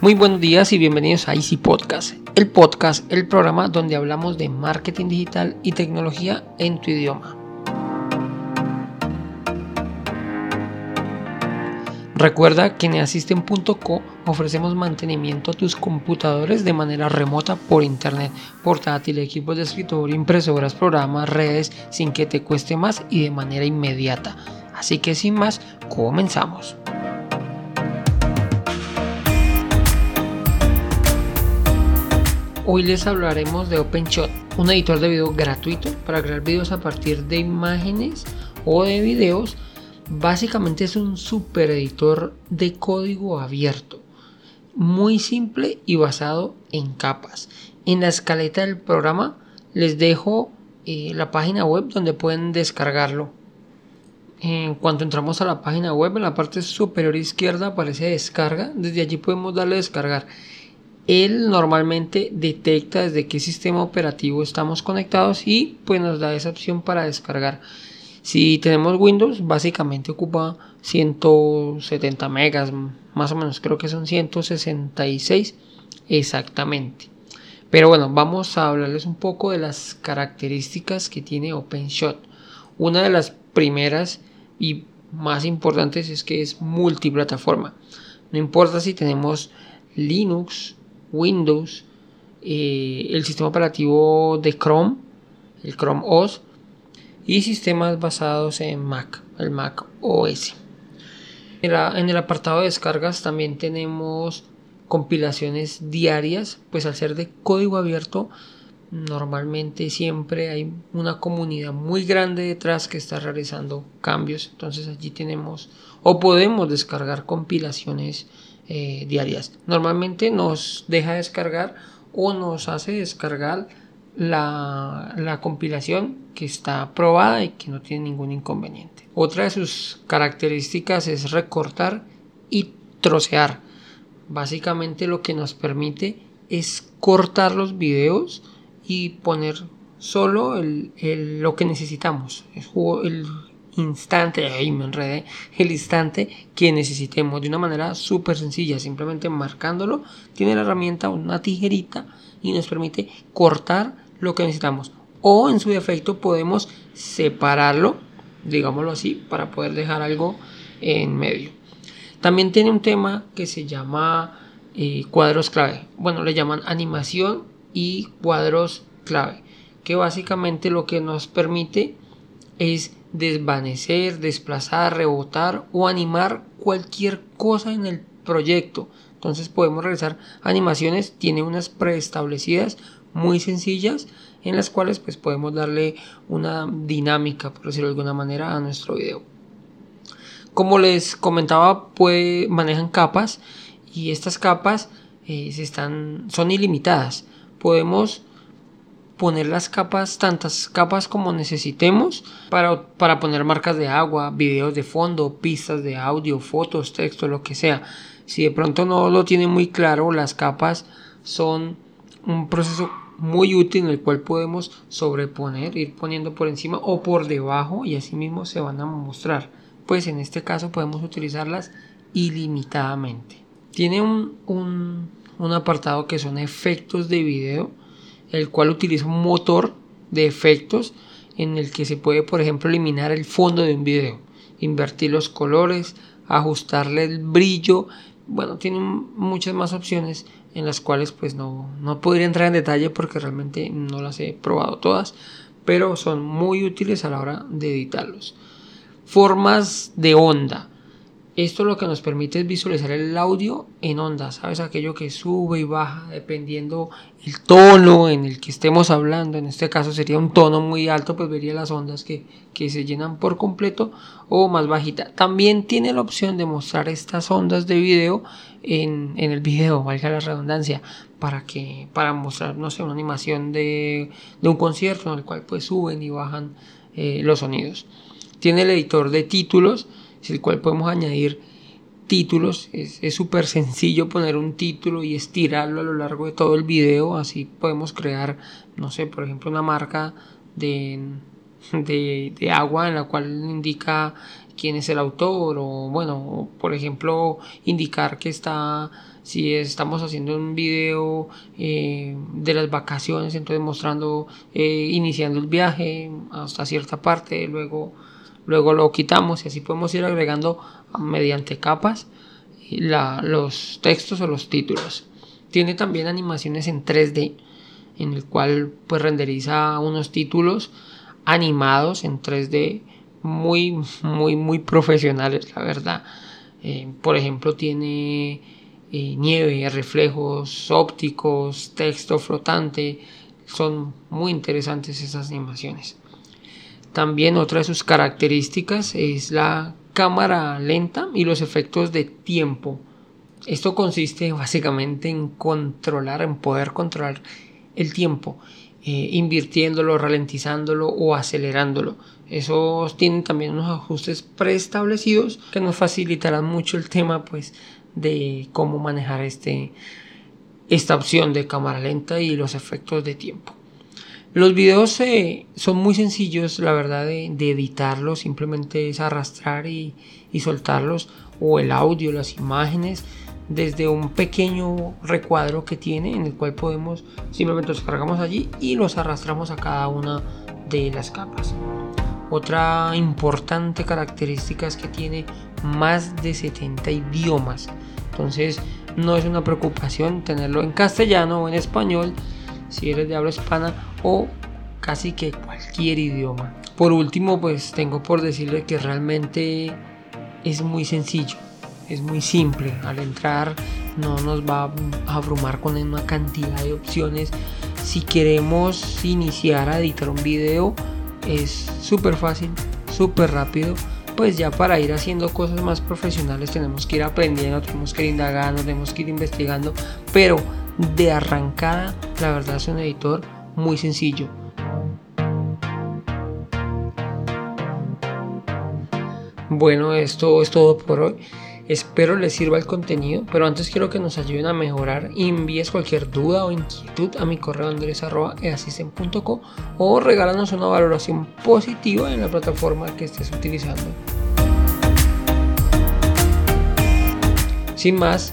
Muy buenos días y bienvenidos a Easy Podcast, el podcast, el programa donde hablamos de marketing digital y tecnología en tu idioma. Recuerda que en Asisten.co ofrecemos mantenimiento a tus computadores de manera remota por internet, portátil, equipos de escritorio, impresoras, programas, redes, sin que te cueste más y de manera inmediata. Así que sin más, comenzamos. Hoy les hablaremos de OpenShot, un editor de video gratuito para crear videos a partir de imágenes o de videos. Básicamente es un super editor de código abierto, muy simple y basado en capas. En la escaleta del programa les dejo eh, la página web donde pueden descargarlo. En cuanto entramos a la página web, en la parte superior izquierda aparece descarga. Desde allí podemos darle descargar él normalmente detecta desde qué sistema operativo estamos conectados y pues nos da esa opción para descargar. Si tenemos Windows, básicamente ocupa 170 megas, más o menos, creo que son 166 exactamente. Pero bueno, vamos a hablarles un poco de las características que tiene OpenShot. Una de las primeras y más importantes es que es multiplataforma. No importa si tenemos Linux, Windows, eh, el sistema operativo de Chrome, el Chrome OS, y sistemas basados en Mac, el Mac OS. En, el apartado de descargas también tenemos compilaciones diarias, pues al ser de código abierto, normalmente siempre hay una comunidad muy grande detrás que está realizando cambios. Entonces allí tenemos o podemos descargar compilaciones eh, diarias. Normalmente nos deja descargar o nos hace descargar la, la, compilación que está probada y que no tiene ningún inconveniente. Otra de sus características es recortar y trocear. Básicamente lo que nos permite es cortar los videos y poner solo el, lo que necesitamos. El, instante, ahí me enredé, el instante que necesitemos de una manera súper sencilla, simplemente marcándolo, tiene la herramienta una tijerita y nos permite cortar lo que necesitamos. O en su defecto podemos separarlo, digámoslo así, para poder dejar algo en medio. También tiene un tema que se llama eh, cuadros clave. Bueno, le llaman animación y cuadros clave, que básicamente lo que nos permite es desvanecer, desplazar, rebotar o animar cualquier cosa en el proyecto. Entonces podemos realizar animaciones, tiene unas preestablecidas muy sencillas en las cuales pues podemos darle una dinámica, por decirlo de alguna manera, a nuestro video. Como les comentaba, manejan capas y estas capas eh, están, son ilimitadas. Podemos poner las capas, tantas capas como necesitemos para, para poner marcas de agua, videos de fondo, pistas de audio, fotos, texto, lo que sea. Si de pronto no lo tiene muy claro, las capas son un proceso muy útil en el cual podemos sobreponer, ir poniendo por encima o por debajo y así mismo se van a mostrar. Pues en este caso podemos utilizarlas ilimitadamente. Tiene un, un, un apartado que son efectos de video el cual utiliza un motor de efectos en el que se puede, por ejemplo, eliminar el fondo de un video, invertir los colores, ajustarle el brillo. Bueno, tiene muchas más opciones en las cuales pues no, no podría entrar en detalle porque realmente no las he probado todas, pero son muy útiles a la hora de editarlos. Formas de onda. Esto lo que nos permite es visualizar el audio en ondas, ¿sabes? Aquello que sube y baja dependiendo el tono en el que estemos hablando. En este caso sería un tono muy alto, pues vería las ondas que, se llenan por completo o más bajita. También tiene la opción de mostrar estas ondas de video en, el video, valga la redundancia, para que para mostrar, no sé, una animación de, un concierto en el cual pues suben y bajan eh, los sonidos. Tiene el editor de títulos el cual podemos añadir títulos. Es súper sencillo poner un título y estirarlo a lo largo de todo el video. Así podemos crear, no sé, por ejemplo, una marca de, de, agua en la cual indica quién es el autor o bueno, por ejemplo, indicar que está, si estamos haciendo un video eh, de las vacaciones, entonces mostrando, eh, iniciando el viaje hasta cierta parte, luego, luego lo quitamos y así podemos ir agregando mediante capas los textos o los títulos. Tiene también animaciones en 3D, en el cual pues renderiza unos títulos animados en 3D muy, muy, muy profesionales, la verdad. Eh, por ejemplo, tiene eh, nieve, reflejos ópticos, texto flotante. Son muy interesantes esas animaciones. También otra de sus características es la cámara lenta y los efectos de tiempo. Esto consiste básicamente en controlar, en poder controlar el tiempo, eh, invirtiéndolo, ralentizándolo o acelerándolo. Esos tienen también unos ajustes preestablecidos que nos facilitarán mucho el tema pues de cómo manejar este, esta opción de cámara lenta y los efectos de tiempo. Los videos eh, son muy sencillos, la verdad, de, editarlos, simplemente es arrastrar y, y, soltarlos, o el audio, las imágenes, desde un pequeño recuadro que tiene, en el cual podemos simplemente los cargamos allí y los arrastramos a cada una de las capas. Otra importante característica es que tiene más de 70 idiomas. Entonces no es una preocupación tenerlo en castellano o en español si eres de habla hispana o casi que cualquier idioma. Por último, pues tengo por decirle que realmente es muy sencillo, es muy simple. Al entrar no nos va a abrumar con una cantidad de opciones. Si queremos iniciar a editar un video, es súper fácil, súper rápido. Pues ya para ir haciendo cosas más profesionales tenemos que ir aprendiendo, tenemos que ir indagando, tenemos que ir investigando. Pero de arrancada, la verdad es un editor muy sencillo. Bueno, esto es todo por hoy. Espero les sirva el contenido, pero antes quiero que nos ayuden a mejorar envíes cualquier duda o inquietud a mi correo andres.easisten.co o regálanos una valoración positiva en la plataforma que estés utilizando. Sin más,